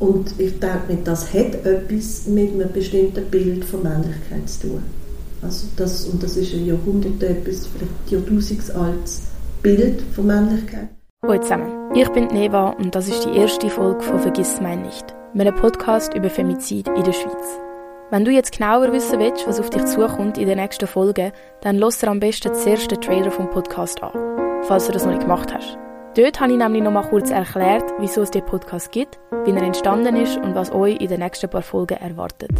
Und ich denke, das hat etwas mit einem bestimmten Bild von Männlichkeit zu tun. Also das, und das ist ein Jahrhundert etwas, vielleicht jahrtausendsaltes Bild von Männlichkeit. Hallo zusammen, ich bin Neva und das ist die erste Folge von «Vergiss mein nicht», einem Podcast über Femizid in der Schweiz. Wenn du jetzt genauer wissen willst, was auf dich zukommt in den nächsten Folgen, dann lass dir am besten den Trailer vom Podcast an, falls du das noch nicht gemacht hast. Dort habe ich nämlich noch mal kurz erklärt, wieso es den Podcast gibt, wie er entstanden ist und was euch in den nächsten paar Folgen erwartet.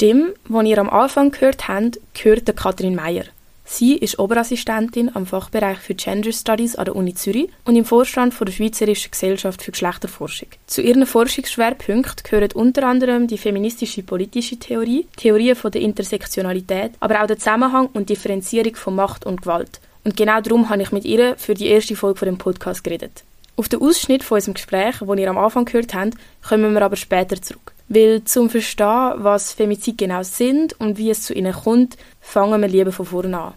Stimme, die ihr am Anfang gehört habt, gehört Katrin Meyer. Sie ist Oberassistentin am Fachbereich für Gender Studies an der Uni Zürich und im Vorstand der Schweizerischen Gesellschaft für Geschlechterforschung. Zu ihren Forschungsschwerpunkten gehören unter anderem die feministische politische Theorie, Theorien von der Intersektionalität, aber auch der Zusammenhang und Differenzierung von Macht und Gewalt. Und genau darum habe ich mit ihr für die erste Folge von dem Podcast geredet. Auf den Ausschnitt von unserem Gespräch, den ihr am Anfang gehört habt, kommen wir aber später zurück. Weil zum Verstehen, was Femizid genau sind und wie es zu ihnen kommt, fangen wir lieber von vorne an.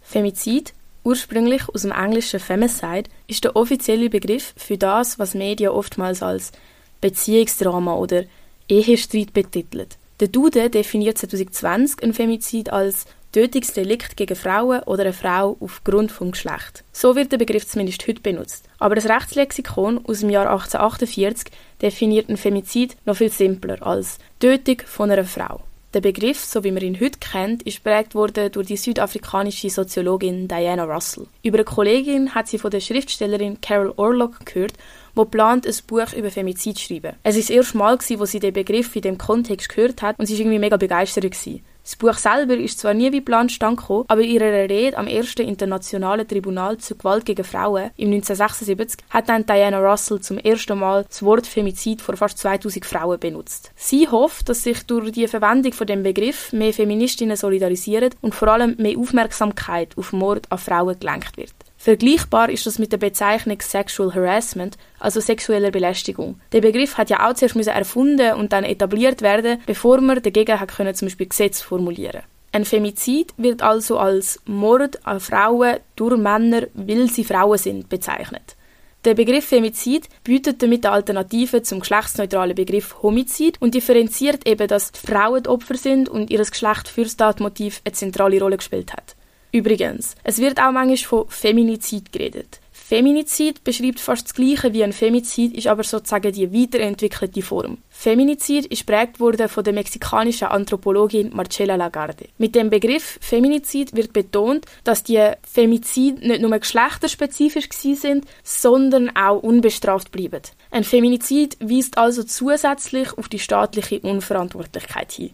Femizid Ursprünglich aus dem englischen Femicide ist der offizielle Begriff für das, was Medien oftmals als Beziehungsdrama oder Ehestreit betiteln. Der Dude definiert 2020 ein Femizid als Tötungsdelikt gegen Frauen oder eine Frau aufgrund vom Geschlecht. So wird der Begriff zumindest heute benutzt. Aber das Rechtslexikon aus dem Jahr 1848 definiert ein Femizid noch viel simpler als Tötung von einer Frau. Der Begriff, so wie man ihn heute kennt, ist prägt worden durch die südafrikanische Soziologin Diana Russell. Über eine Kollegin hat sie von der Schriftstellerin Carol Orlock gehört, die plant, ein Buch über Femizid zu schreiben. Es ist das erste Mal, wo sie den Begriff in dem Kontext gehört hat und sie war irgendwie mega begeistert. Das Buch selber ist zwar nie wie geplant stand aber ihre Rede am ersten internationalen Tribunal zur Gewalt gegen Frauen im 1976 hat dann Diana Russell zum ersten Mal das Wort Femizid vor fast 2000 Frauen benutzt. Sie hofft, dass sich durch die Verwendung von dem Begriff mehr Feministinnen solidarisieren und vor allem mehr Aufmerksamkeit auf Mord an Frauen gelenkt wird. Vergleichbar ist das mit der Bezeichnung Sexual Harassment, also sexueller Belästigung. Der Begriff hat ja auch zuerst erfunden und dann etabliert werden, bevor man dagegen hat können, zum Beispiel Gesetz formulieren. Ein Femizid wird also als Mord an Frauen durch Männer, weil sie Frauen sind, bezeichnet. Der Begriff Femizid bietet damit eine Alternative zum geschlechtsneutralen Begriff Homizid und differenziert eben, dass Frauen Opfer sind und ihr Geschlecht für das Tatmotiv eine zentrale Rolle gespielt hat. Übrigens, es wird auch manchmal von Feminizid geredet. Feminizid beschreibt fast das Gleiche wie ein Femizid, ist aber sozusagen die weiterentwickelte Form. Feminizid ist prägt worden von der mexikanischen Anthropologin Marcela Lagarde. Mit dem Begriff Feminizid wird betont, dass die Femizid nicht nur geschlechterspezifisch sind, sondern auch unbestraft bleiben. Ein Feminizid weist also zusätzlich auf die staatliche Unverantwortlichkeit hin.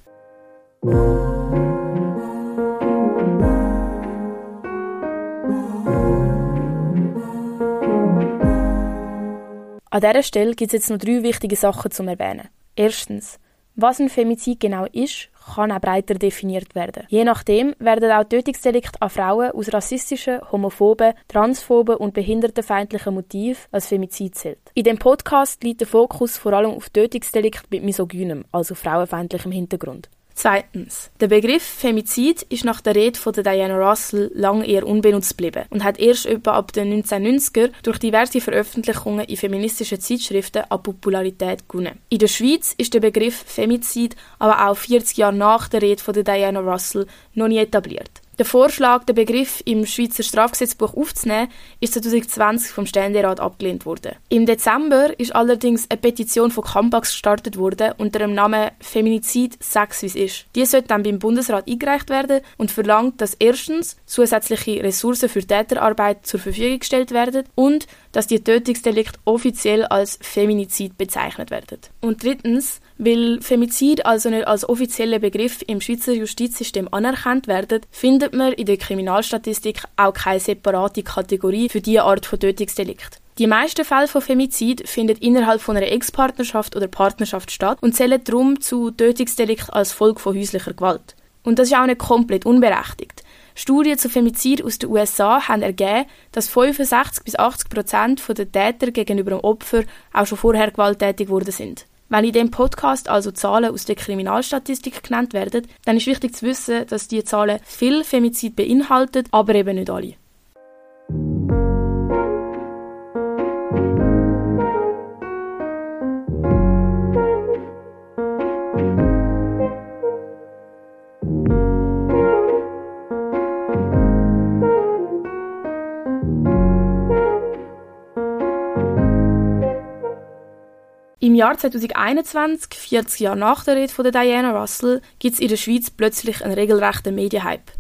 An dieser Stelle gibt es jetzt noch drei wichtige Sachen zu erwähnen. Erstens, was ein Femizid genau ist, kann auch breiter definiert werden. Je nachdem werden auch Tötungsdelikte an Frauen aus rassistischen, homophoben, transphoben und behindertenfeindlichen Motiven als Femizid zählt. In dem Podcast liegt der Fokus vor allem auf Tötungsdelikte mit misogynem, also frauenfeindlichem Hintergrund. Zweitens. Der Begriff Femizid ist nach der Rede von Diana Russell lange eher unbenutzt geblieben und hat erst etwa ab den 1990er durch diverse Veröffentlichungen in feministischen Zeitschriften an Popularität gewonnen. In der Schweiz ist der Begriff Femizid aber auch 40 Jahre nach der Rede von Diana Russell noch nie etabliert. Der Vorschlag, den Begriff im Schweizer Strafgesetzbuch aufzunehmen, ist 2020 vom Ständerat abgelehnt worden. Im Dezember ist allerdings eine Petition von Campax gestartet worden unter dem Namen Feminizid Sex wie es ist. Die sollte dann beim Bundesrat eingereicht werden und verlangt, dass erstens zusätzliche Ressourcen für Täterarbeit zur Verfügung gestellt werden und dass die Tötungsdelikte offiziell als Feminizid bezeichnet werden. Und drittens, weil Femizid also nicht als offizieller Begriff im Schweizer Justizsystem anerkannt wird, findet man in der Kriminalstatistik auch keine separate Kategorie für diese Art von Tötungsdelikt. Die meisten Fälle von Femizid finden innerhalb von einer Ex-Partnerschaft oder Partnerschaft statt und zählen darum zu Tötungsdelikt als Folge von häuslicher Gewalt. Und das ist auch nicht komplett unberechtigt. Studien zu Femizid aus den USA haben ergeben, dass 65 bis 80 Prozent der Täter gegenüber dem Opfer auch schon vorher gewalttätig geworden sind. Wenn in dem Podcast also Zahlen aus der Kriminalstatistik genannt werden, dann ist wichtig zu wissen, dass diese Zahlen viel Femizid beinhalten, aber eben nicht alle. Im Jahr 2021, 40 Jahre nach der Rede von Diana Russell, gibt es in der Schweiz plötzlich einen regelrechten Medienhype.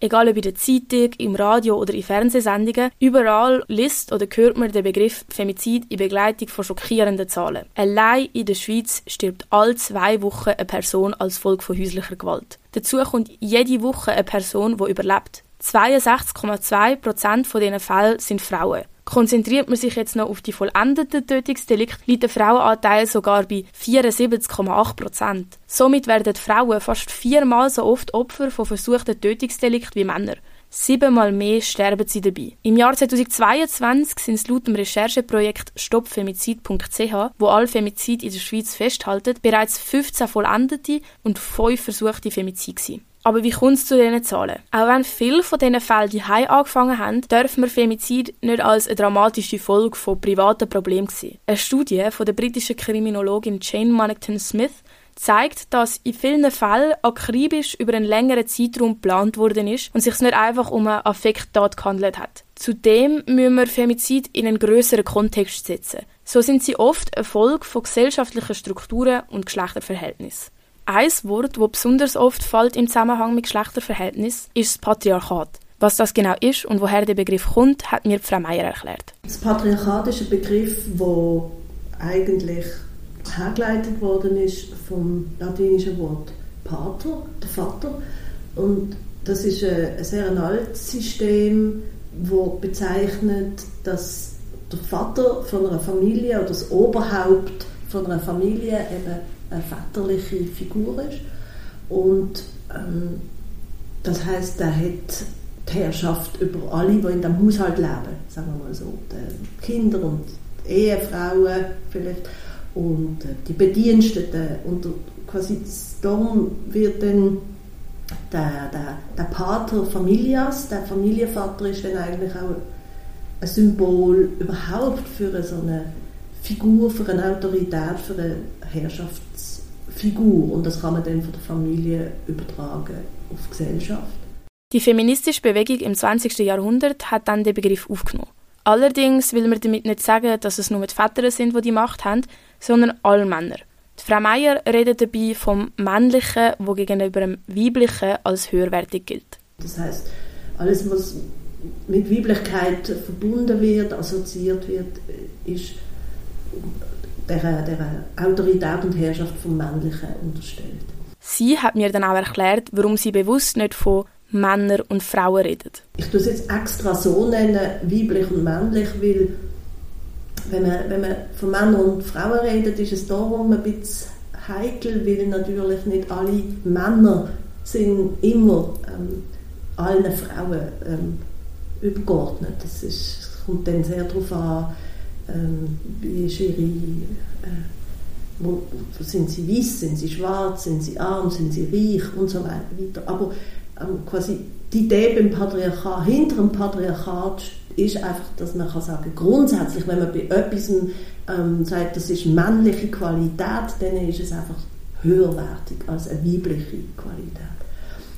Egal ob in der Zeitung, im Radio oder in Fernsehsendungen, überall liest oder hört man den Begriff Femizid in Begleitung von schockierenden Zahlen. Allein in der Schweiz stirbt alle zwei Wochen eine Person als Folge von häuslicher Gewalt. Dazu kommt jede Woche eine Person, die überlebt. 62,2 Prozent von diesen Fällen sind Frauen. Konzentriert man sich jetzt noch auf die vollendeten Tötungsdelikte, liegt der Frauenanteil sogar bei 74,8 Prozent. Somit werden Frauen fast viermal so oft Opfer von versuchten Tötungsdelikten wie Männer. Siebenmal mehr sterben sie dabei. Im Jahr 2022 sind es laut dem Rechercheprojekt stoppfemizid.ch, wo alle Femizid in der Schweiz festhalten, bereits 15 vollendete und 5 versuchte Femizid gewesen. Aber wie kommt es zu diesen Zahlen? Auch wenn viele von diesen Fällen die angefangen haben, dürfen wir Femizid nicht als eine dramatische Folge von privaten Problemen sehen. Eine Studie von der britischen Kriminologin Jane Monaghan Smith zeigt, dass in vielen Fällen akribisch über einen längeren Zeitraum geplant worden ist und sich nicht einfach um eine Affekttat gehandelt hat. Zudem müssen wir Femizid in einen größeren Kontext setzen. So sind sie oft eine Folge von gesellschaftlichen Strukturen und Geschlechterverhältnissen. Ein Wort, das besonders oft fällt im Zusammenhang mit Geschlechterverhältnis, ist das Patriarchat. Was das genau ist und woher der Begriff kommt, hat mir Frau Meier erklärt. Das Patriarchat ist ein Begriff, der eigentlich hergeleitet worden ist vom latinischen Wort Pater, der Vater. Und das ist ein sehr altes System, das bezeichnet, dass der Vater von einer Familie oder das Oberhaupt von einer Familie eben eine väterliche Figur ist. Und ähm, das heißt, er hat die Herrschaft über alle, die in dem Haushalt leben, sagen wir mal so, die Kinder und die Ehefrauen vielleicht. Und äh, die Bediensteten. Und quasi darum wird dann der, der, der Pater Familias, der Familienvater ist dann eigentlich auch ein Symbol überhaupt für so eine Figur, für eine Autorität, für eine Herrschaftsfigur. Und das kann man dann von der Familie übertragen auf die Gesellschaft. Die feministische Bewegung im 20. Jahrhundert hat dann den Begriff aufgenommen. Allerdings will man damit nicht sagen, dass es nur die Väter sind, die die Macht haben, sondern alle Männer. Die Frau Meier redet dabei vom Männlichen, wo gegenüber dem Weiblichen als höherwertig gilt. Das heißt, alles, was mit Weiblichkeit verbunden wird, assoziiert wird, ist der, der Autorität und Herrschaft vom Männlichen unterstellt. Sie hat mir dann auch erklärt, warum sie bewusst nicht von Männer und Frauen redet. Ich tue es jetzt extra so nennen, weiblich und männlich, weil wenn man, wenn man von Männern und Frauen redet, ist es darum ein bisschen heikel, weil natürlich nicht alle Männer sind immer ähm, allen Frauen ähm, übergeordnet. Das ist, kommt dann sehr darauf an, ähm, ist ihre, äh, wo, sind sie weiß, sind sie schwarz, sind sie arm, sind sie reich und so weiter. Aber ähm, quasi die Idee beim Patriarchat, hinter dem Patriarchat ist einfach, dass man kann sagen, grundsätzlich, wenn man bei etwas ähm, sagt, das ist männliche Qualität, dann ist es einfach höherwertig als eine weibliche Qualität.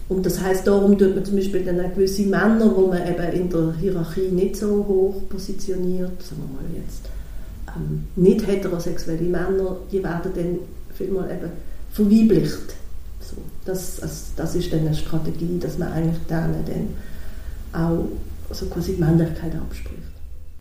Und das heißt, darum tut man zum Beispiel dann auch gewisse Männer, wo man eben in der Hierarchie nicht so hoch positioniert, sagen wir mal jetzt, ähm, nicht heterosexuelle Männer, die werden dann vielmal eben verweiblicht. So, das, also, das ist dann eine Strategie, dass man eigentlich denen dann auch so quasi die Männlichkeit abspricht.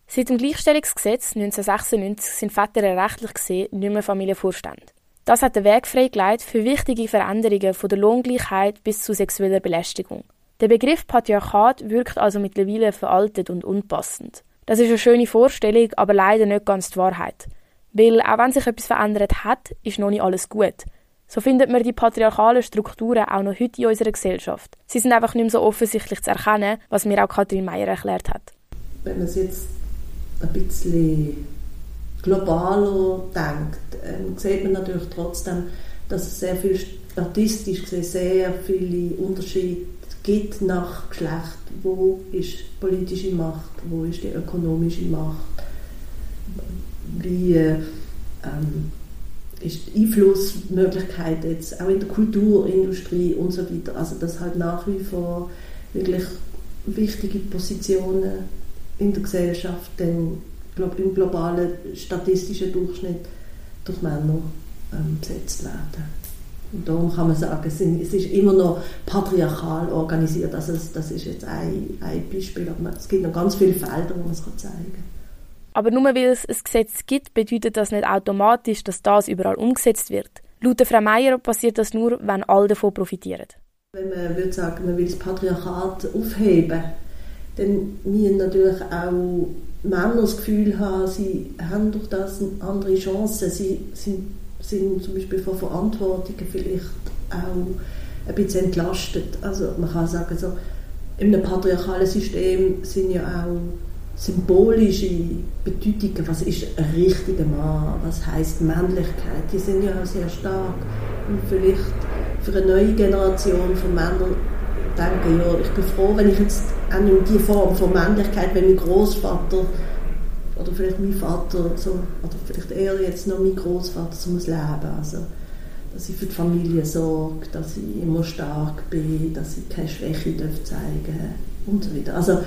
Seit dem Gleichstellungsgesetz 1996 sind Väter rechtlich gesehen nicht mehr Familienvorstände. Das hat den Weg freigelegt für wichtige Veränderungen von der Lohngleichheit bis zu sexueller Belästigung. Der Begriff Patriarchat wirkt also mittlerweile veraltet und unpassend. Das ist eine schöne Vorstellung, aber leider nicht ganz die Wahrheit. Weil auch wenn sich etwas verändert hat, ist noch nicht alles gut. So findet man die patriarchalen Strukturen auch noch heute in unserer Gesellschaft. Sie sind einfach nicht mehr so offensichtlich zu erkennen, was mir auch Katrin Meyer erklärt hat. Wenn man es jetzt ein bisschen globaler denkt, ähm, sieht man natürlich trotzdem, dass es sehr viel statistisch gesehen sehr viele Unterschiede gibt nach Geschlecht. Wo ist politische Macht, wo ist die ökonomische Macht, wie ähm, ist die Einflussmöglichkeit jetzt auch in der Kulturindustrie und so weiter. Also dass halt nach wie vor wirklich wichtige Positionen in der Gesellschaft dann im globalen statistischen Durchschnitt durch Männer ähm, besetzt werden. Und darum kann man sagen, es ist immer noch patriarchal organisiert. Also das ist jetzt ein, ein Beispiel, aber es gibt noch ganz viele Felder, wo man es zeigen kann. Aber nur weil es ein Gesetz gibt, bedeutet das nicht automatisch, dass das überall umgesetzt wird. Laut Frau Meier passiert das nur, wenn alle davon profitieren. Wenn man würde sagen, man will das Patriarchat aufheben, dann müssen natürlich auch Männer das Gefühl haben, sie haben durch das eine andere Chancen. Sie sind, sind zum Beispiel von Verantwortungen vielleicht auch ein bisschen entlastet. Also man kann sagen, so, in einem patriarchalen System sind ja auch symbolische Bedeutungen, was ist ein richtiger Mann, was heißt Männlichkeit, die sind ja auch sehr stark. Und vielleicht für eine neue Generation von Männern denken, ja, ich bin froh, wenn ich jetzt auch nicht die Form von Männlichkeit, wenn mein Großvater oder vielleicht mein Vater, so, oder vielleicht eher jetzt noch mein Großvater, so muss leben. Also, dass ich für die Familie sorge, dass ich immer stark bin, dass ich keine Schwäche darf zeigen und so weiter. Also,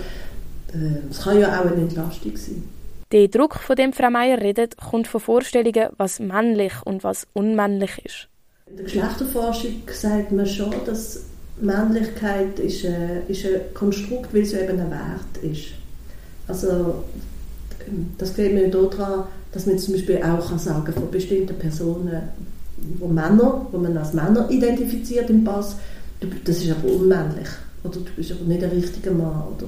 es äh, kann ja auch eine Entlastung sein. Der Druck, von dem Frau Meier redet, kommt von Vorstellungen, was männlich und was unmännlich ist. In der Geschlechterforschung sagt man schon, dass Männlichkeit ist ein, äh, ist ein Konstrukt, weil es eben ein Wert ist. Also das geht mir daran, dass man zum Beispiel auch kann sagen von bestimmten Personen, wo Männer, wo man als Männer identifiziert im Pass, das ist aber unmännlich oder du bist aber nicht der richtige Mann oder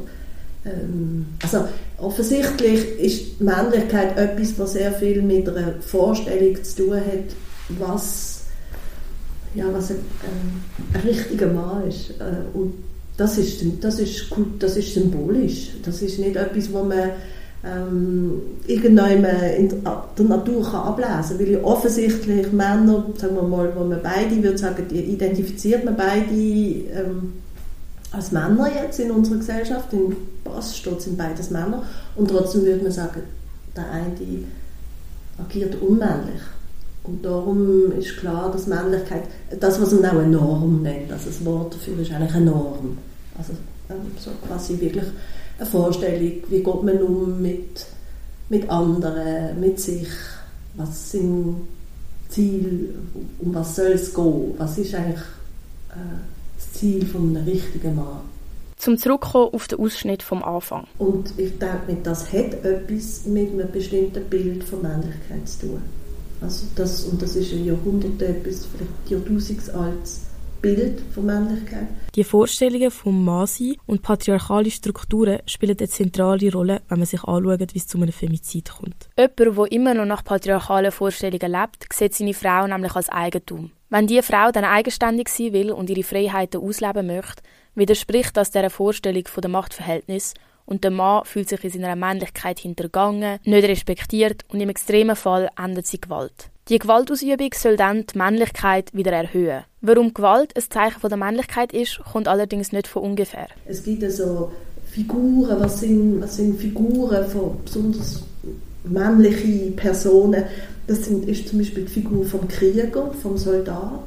ähm, also offensichtlich ist Männlichkeit etwas, was sehr viel mit einer Vorstellung zu tun hat, was ja, was ein, ein, ein richtiger Mann ist. Äh, und das ist, das, ist, das ist symbolisch. Das ist nicht etwas, wo man ähm, irgendwann in der Natur kann ablesen kann. Weil ja offensichtlich Männer, sagen wir mal, wo man beide, würde sagen, identifiziert man beide ähm, als Männer jetzt in unserer Gesellschaft. In Bass steht sind beides Männer. Und trotzdem würde man sagen, der eine agiert unmännlich. Und darum ist klar, dass Männlichkeit, das was man auch eine Norm nennt, also das Wort dafür ist eigentlich eine Norm. Also ähm, so quasi wirklich eine Vorstellung, wie geht man um mit, mit anderen, mit sich, was sind Ziele, um was soll es gehen, was ist eigentlich äh, das Ziel von einem richtigen Mann. Zum Zurückkommen auf den Ausschnitt vom Anfang. Und ich denke, das hat etwas mit einem bestimmten Bild von Männlichkeit zu tun. Also das, und das ist ein Jahrhunderte bis vielleicht Jahrtausendsaltes Bild von Männlichkeit. Die Vorstellungen vom Mannsein und patriarchale Strukturen spielen eine zentrale Rolle, wenn man sich anschaut, wie es zu einem Femizid kommt. Jemand, der immer noch nach patriarchalen Vorstellungen lebt, sieht seine Frau nämlich als Eigentum. Wenn diese Frau dann eigenständig sein will und ihre Freiheiten ausleben möchte, widerspricht das dieser Vorstellung von der Machtverhältnis und der Mann fühlt sich in seiner Männlichkeit hintergangen, nicht respektiert und im extremen Fall endet sie Gewalt. Die Gewaltausübung soll dann die Männlichkeit wieder erhöhen. Warum Gewalt ein Zeichen von der Männlichkeit ist, kommt allerdings nicht von ungefähr. Es gibt also Figuren, was sind, was sind Figuren von besonders männlichen Personen? Das sind, ist zum Beispiel die Figur vom Krieger, vom Soldat,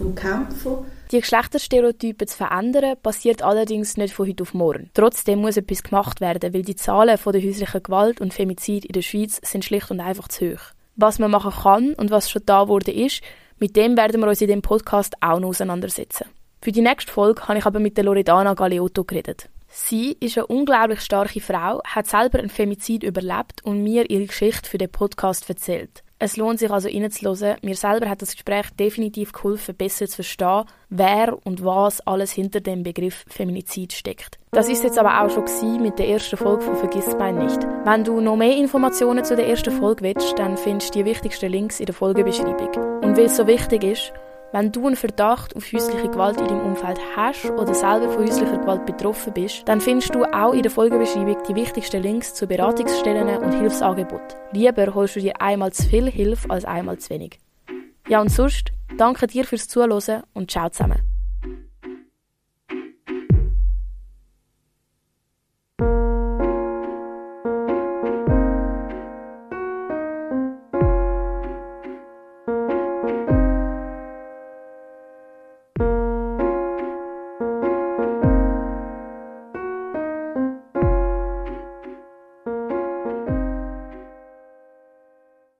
vom Kämpfer. Die Geschlechterstereotypen zu verändern, passiert allerdings nicht von heute auf morgen. Trotzdem muss etwas gemacht werden, weil die Zahlen von der häuslichen Gewalt und Femizid in der Schweiz sind schlicht und einfach zu hoch. Was man machen kann und was schon da wurde ist, mit dem werden wir uns in dem Podcast auch noch auseinandersetzen. Für die nächste Folge habe ich aber mit der Loredana Galeotto geredet. Sie ist eine unglaublich starke Frau, hat selber ein Femizid überlebt und mir ihre Geschichte für den Podcast erzählt. Es lohnt sich also reinzuhören. Mir selber hat das Gespräch definitiv geholfen, besser zu verstehen, wer und was alles hinter dem Begriff Feminizid steckt. Das ist jetzt aber auch schon mit der ersten Folge von Vergiss mein nicht. Wenn du noch mehr Informationen zu der ersten Folge willst, dann findest du die wichtigsten Links in der Folgebeschreibung. Und weil es so wichtig ist, wenn du einen Verdacht auf häusliche Gewalt in deinem Umfeld hast oder selber von häuslicher Gewalt betroffen bist, dann findest du auch in der Folgebeschreibung die wichtigsten Links zu Beratungsstellen und Hilfsangeboten. Lieber holst du dir einmal zu viel Hilfe als einmal zu wenig. Ja und sonst, danke dir fürs Zuhören und ciao zusammen.